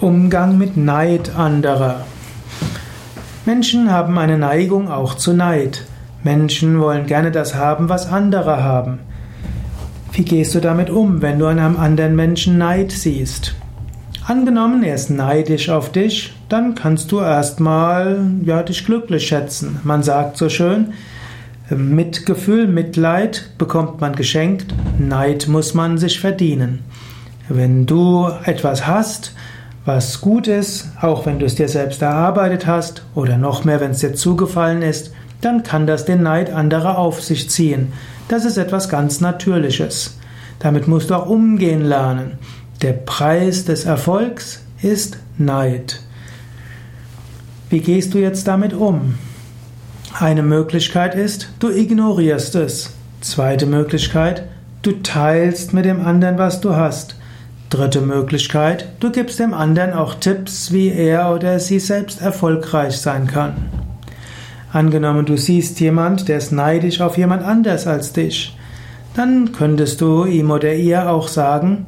Umgang mit Neid anderer. Menschen haben eine Neigung auch zu Neid. Menschen wollen gerne das haben, was andere haben. Wie gehst du damit um, wenn du an einem anderen Menschen Neid siehst? Angenommen, er ist neidisch auf dich, dann kannst du erstmal ja, dich glücklich schätzen. Man sagt so schön, Mitgefühl, Mitleid bekommt man geschenkt, Neid muss man sich verdienen. Wenn du etwas hast, was gut ist, auch wenn du es dir selbst erarbeitet hast oder noch mehr, wenn es dir zugefallen ist, dann kann das den Neid anderer auf sich ziehen. Das ist etwas ganz Natürliches. Damit musst du auch umgehen lernen. Der Preis des Erfolgs ist Neid. Wie gehst du jetzt damit um? Eine Möglichkeit ist, du ignorierst es. Zweite Möglichkeit, du teilst mit dem anderen, was du hast. Dritte Möglichkeit, du gibst dem anderen auch Tipps, wie er oder sie selbst erfolgreich sein kann. Angenommen, du siehst jemand, der ist neidisch auf jemand anders als dich, dann könntest du ihm oder ihr auch sagen,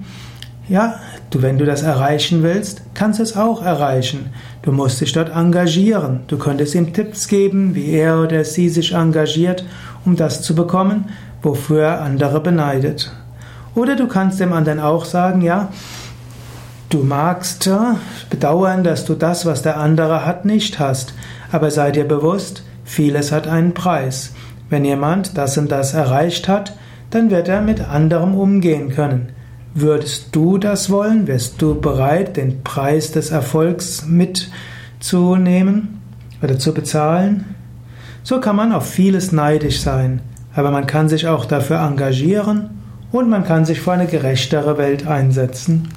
ja, du, wenn du das erreichen willst, kannst es auch erreichen. Du musst dich dort engagieren. Du könntest ihm Tipps geben, wie er oder sie sich engagiert, um das zu bekommen, wofür er andere beneidet. Oder du kannst dem anderen auch sagen, ja, du magst bedauern, dass du das, was der andere hat, nicht hast, aber sei dir bewusst, vieles hat einen Preis. Wenn jemand das und das erreicht hat, dann wird er mit anderem umgehen können. Würdest du das wollen? Wärst du bereit, den Preis des Erfolgs mitzunehmen oder zu bezahlen? So kann man auf vieles neidisch sein, aber man kann sich auch dafür engagieren und man kann sich für eine gerechtere Welt einsetzen.